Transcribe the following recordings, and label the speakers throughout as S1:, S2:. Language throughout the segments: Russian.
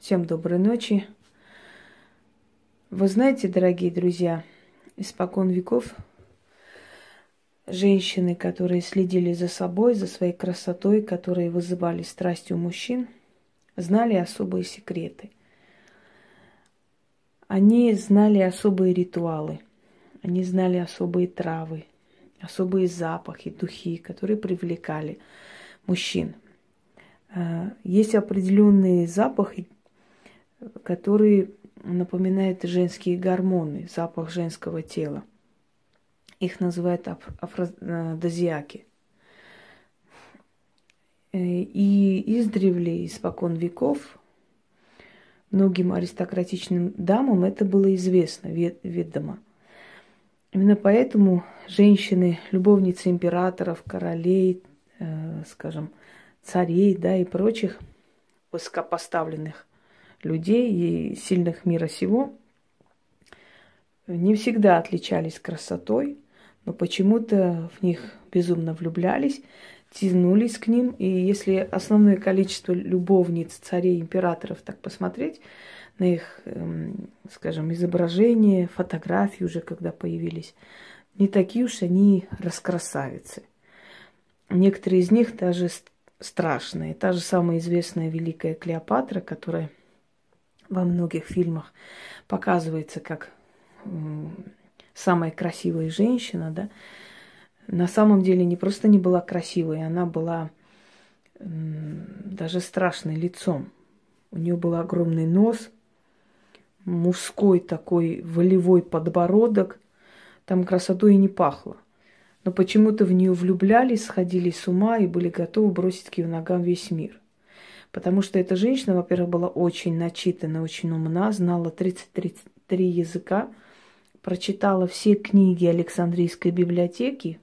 S1: Всем доброй ночи. Вы знаете, дорогие друзья, испокон веков женщины, которые следили за собой, за своей красотой, которые вызывали страсть у мужчин, знали особые секреты. Они знали особые ритуалы, они знали особые травы, особые запахи, духи, которые привлекали мужчин. Э, есть определенные запахи, которые напоминают женские гормоны, запах женского тела. Их называют афродизиаки. Э, и издревле, испокон веков, многим аристократичным дамам это было известно, ведомо. Именно поэтому женщины, любовницы императоров, королей, э, скажем, царей, да, и прочих высокопоставленных людей и сильных мира сего не всегда отличались красотой, но почему-то в них безумно влюблялись, тянулись к ним. И если основное количество любовниц, царей, императоров так посмотреть на их, эм, скажем, изображения, фотографии уже когда появились, не такие уж они раскрасавицы. Некоторые из них даже страшные. Та же самая известная Великая Клеопатра, которая во многих фильмах показывается как самая красивая женщина, да, на самом деле не просто не была красивой, она была даже страшной лицом. У нее был огромный нос, мужской такой волевой подбородок. Там красотой и не пахло. Но почему-то в нее влюблялись, сходили с ума и были готовы бросить к ее ногам весь мир. Потому что эта женщина, во-первых, была очень начитана, очень умна, знала 33 языка, прочитала все книги Александрийской библиотеки,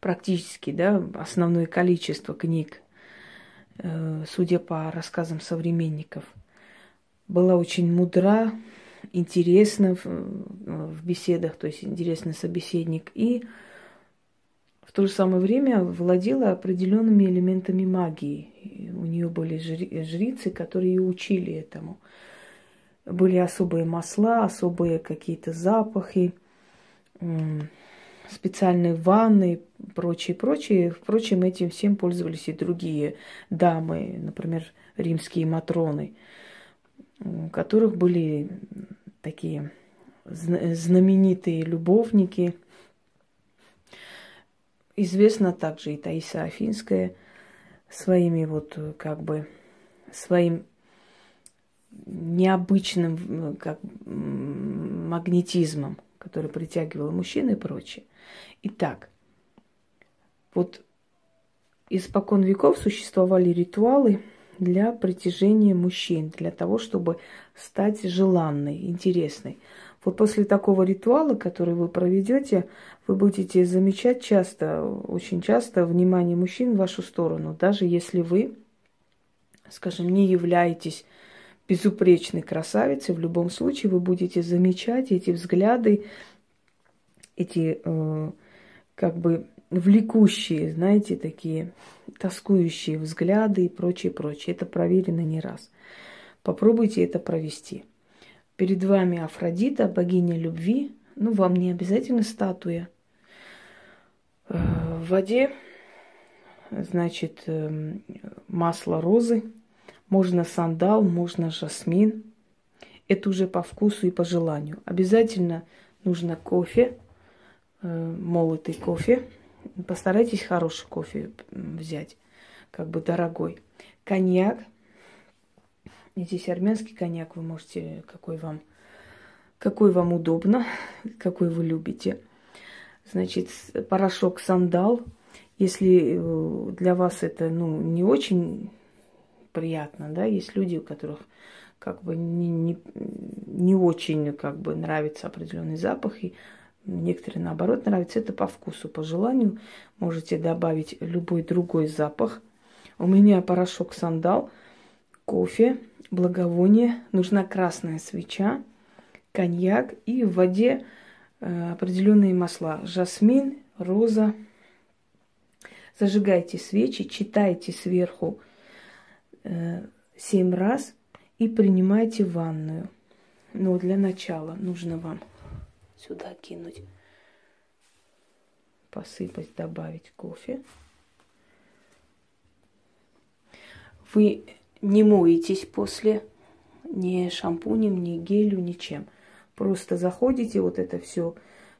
S1: практически, да, основное количество книг, э, судя по рассказам современников. Была очень мудра, интересна в, в беседах, то есть интересный собеседник. И в то же самое время владела определенными элементами магии. Нее были жрицы, которые ее учили этому. Были особые масла, особые какие-то запахи, специальные ванны, прочее, прочее. Впрочем, этим всем пользовались и другие дамы, например, римские матроны, у которых были такие знаменитые любовники – Известна также и Таиса Афинская своими вот как бы своим необычным как магнетизмом, который притягивал мужчин и прочее. Итак, вот испокон веков существовали ритуалы для притяжения мужчин, для того, чтобы стать желанной, интересной. Вот после такого ритуала, который вы проведете, вы будете замечать часто, очень часто внимание мужчин в вашу сторону, даже если вы, скажем, не являетесь безупречной красавицей, в любом случае вы будете замечать эти взгляды, эти э, как бы влекущие, знаете, такие тоскующие взгляды и прочее, прочее. Это проверено не раз. Попробуйте это провести. Перед вами Афродита, богиня любви. Ну, вам не обязательно статуя. Э, в воде, значит, эм, масло розы. Можно сандал, можно жасмин. Это уже по вкусу и по желанию. Обязательно нужно кофе, э, молотый кофе. Постарайтесь хороший кофе взять, как бы дорогой. Коньяк – здесь армянский коньяк вы можете, какой вам, какой вам удобно, какой вы любите. Значит, порошок сандал. Если э, для вас это ну, не очень приятно, да, есть люди, у которых как бы не, не, не очень как бы нравится определенный запах, и некоторые наоборот нравятся, это по вкусу, по желанию. Можете добавить любой другой запах. У меня порошок сандал, кофе, благовоние, нужна красная свеча, коньяк и в воде э, определенные масла. Жасмин, роза. Зажигайте свечи, читайте сверху э, семь раз и принимайте ванную. Но для начала нужно вам сюда кинуть, посыпать, добавить кофе. Вы не моетесь после ни шампунем, ни гелью, ничем. Просто заходите, вот это все,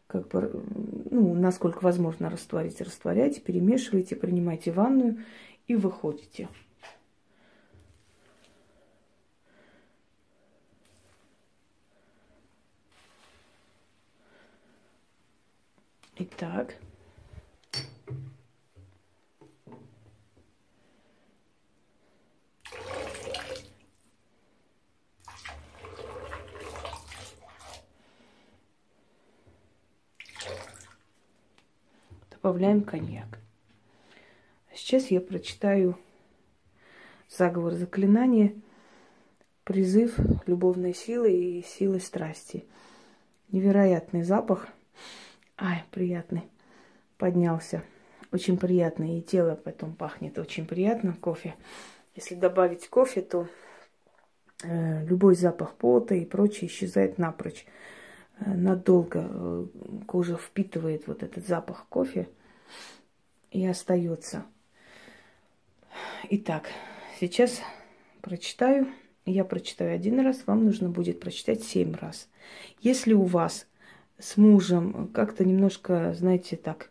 S1: как бы, ну, насколько возможно растворить, растворяйте, перемешивайте, принимайте ванную и выходите. Итак. Добавляем коньяк. Сейчас я прочитаю заговор заклинания, призыв любовной силы и силы страсти. Невероятный запах – Ай, приятный. Поднялся. Очень приятно. И тело потом пахнет очень приятно. Кофе. Если добавить кофе, то э, любой запах пота и прочее исчезает напрочь. Надолго э, кожа впитывает вот этот запах кофе и остается. Итак, сейчас прочитаю. Я прочитаю один раз, вам нужно будет прочитать семь раз. Если у вас с мужем как-то немножко, знаете, так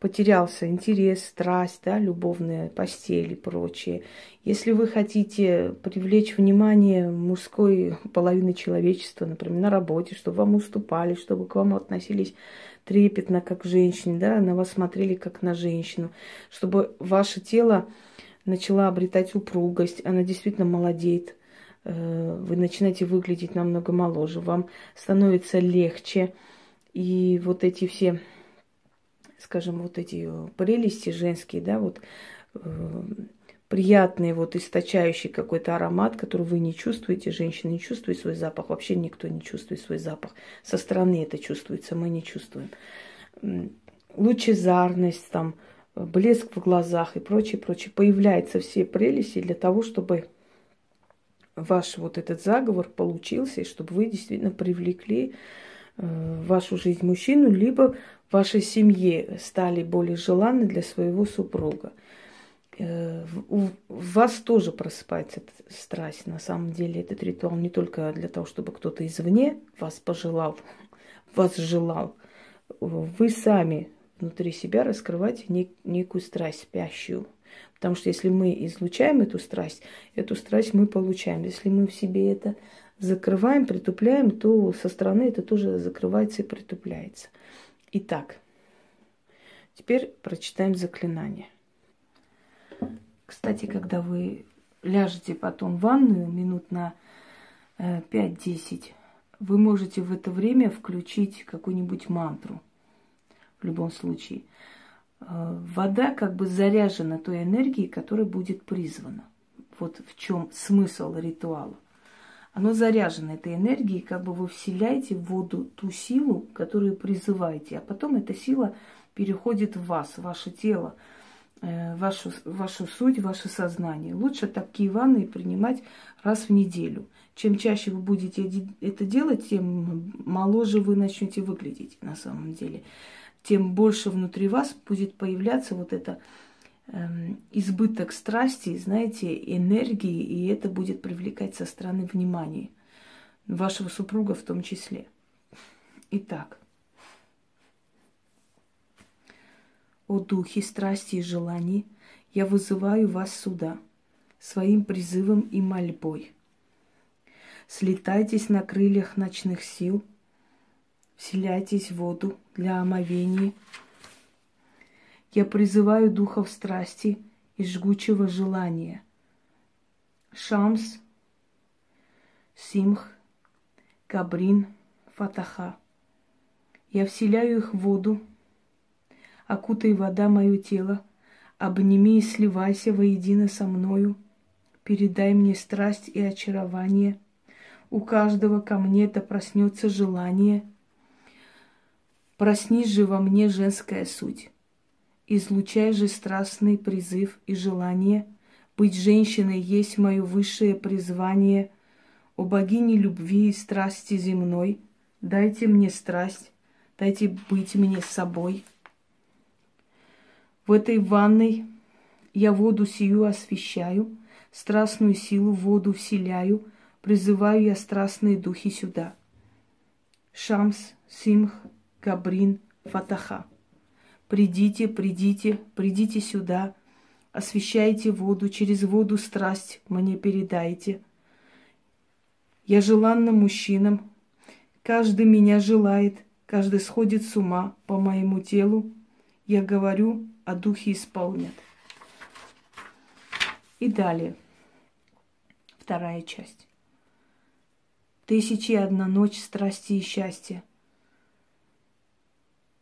S1: потерялся интерес, страсть, да, любовная постель и прочее. Если вы хотите привлечь внимание мужской половины человечества, например, на работе, чтобы вам уступали, чтобы к вам относились трепетно, как к женщине, да, на вас смотрели как на женщину, чтобы ваше тело начало обретать упругость, она действительно молодеет, э, вы начинаете выглядеть намного моложе, вам становится легче, и вот эти все, скажем, вот эти э, прелести женские, да, вот э, приятные, вот источающий какой-то аромат, который вы не чувствуете, женщина не чувствует свой запах, вообще никто не чувствует свой запах. Со стороны это чувствуется, мы не чувствуем. Лучезарность, там, блеск в глазах и прочее, прочее. Появляются все прелести для того, чтобы ваш вот этот заговор получился, и чтобы вы действительно привлекли в вашу жизнь мужчину, либо вашей семье стали более желанны для своего супруга. Э, у вас тоже просыпается эта страсть. На самом деле этот ритуал не только для того, чтобы кто-то извне вас пожелал, вас желал. Вы сами внутри себя раскрываете нек- некую страсть спящую. Потому что если мы излучаем эту страсть, эту страсть мы получаем. Если мы в себе это закрываем, притупляем, то со стороны это тоже закрывается и притупляется. Итак, теперь прочитаем заклинание. Кстати, когда вы ляжете потом в ванную минут на 5-10, э, вы можете в это время включить какую-нибудь мантру. В любом случае. Э, вода как бы заряжена той энергией, которая будет призвана. Вот в чем смысл ритуала оно заряжено этой энергией, как бы вы вселяете в воду ту силу, которую призываете, а потом эта сила переходит в вас, в ваше тело, э, вашу, вашу суть, ваше сознание. Лучше такие ванны принимать раз в неделю. Чем чаще вы будете это делать, тем моложе вы начнете выглядеть на самом деле. Тем больше внутри вас будет появляться вот это избыток страсти, знаете, энергии, и это будет привлекать со стороны внимания вашего супруга в том числе. Итак, о духе страсти и желаний, я вызываю вас сюда своим призывом и мольбой. Слетайтесь на крыльях ночных сил, вселяйтесь в воду для омовения – я призываю духов страсти и жгучего желания. Шамс, Симх, Кабрин, Фатаха. Я вселяю их в воду, окутай вода мое тело, обними и сливайся воедино со мною, передай мне страсть и очарование. У каждого ко мне да проснется желание. Проснись же во мне женская суть излучай же страстный призыв и желание Быть женщиной есть мое высшее призвание. О богине любви и страсти земной, дайте мне страсть, дайте быть мне собой. В этой ванной я воду сию освещаю, страстную силу воду вселяю, призываю я страстные духи сюда. Шамс, Симх, Габрин, Фатаха. Придите, придите, придите сюда, освещайте воду, через воду страсть мне передайте. Я желанна мужчинам, каждый меня желает, каждый сходит с ума по моему телу. Я говорю, а духи исполнят. И далее. Вторая часть. Тысячи одна ночь страсти и счастья.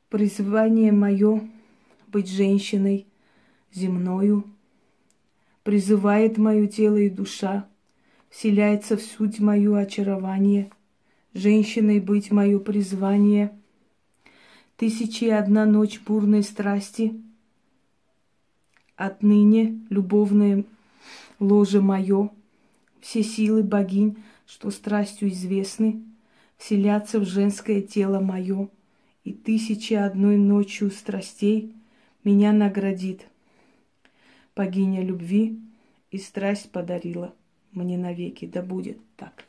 S1: Призвание мое быть женщиной земною. Призывает мое тело и душа, вселяется в суть мою очарование, женщиной быть мое призвание. Тысячи и одна ночь бурной страсти, отныне любовное ложе мое, все силы богинь, что страстью известны, вселятся в женское тело мое, и тысячи одной ночью страстей меня наградит. Богиня любви и страсть подарила мне навеки, да будет так.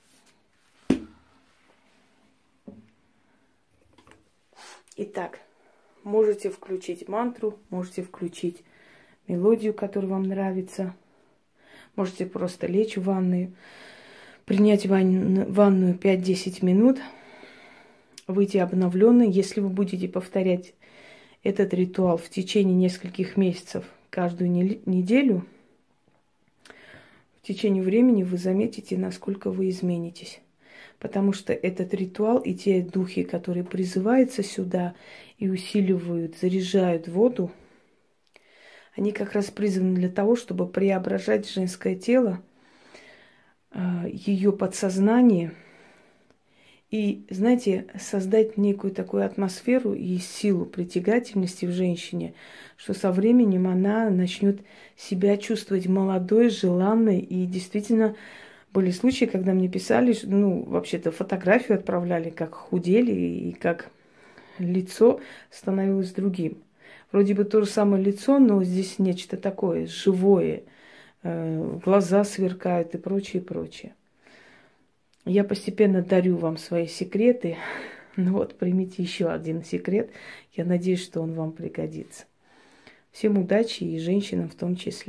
S1: Итак, можете включить мантру, можете включить мелодию, которая вам нравится – Можете просто лечь в ванную, принять ванную 5-10 минут, выйти обновленной. Если вы будете повторять этот ритуал в течение нескольких месяцев каждую неделю, в течение времени вы заметите, насколько вы изменитесь. Потому что этот ритуал и те духи, которые призываются сюда и усиливают, заряжают воду, они как раз призваны для того, чтобы преображать женское тело, а, ее подсознание и, знаете, создать некую такую атмосферу и силу притягательности в женщине, что со временем она начнет себя чувствовать молодой, желанной и действительно были случаи, когда мне писали, ну, вообще-то фотографию отправляли, как худели и как лицо становилось другим. Вроде бы то же самое лицо, но здесь нечто такое живое. Э, глаза сверкают и прочее, прочее. Я постепенно дарю вам свои секреты. Ну вот, примите еще один секрет. Я надеюсь, что он вам пригодится. Всем удачи и женщинам в том числе.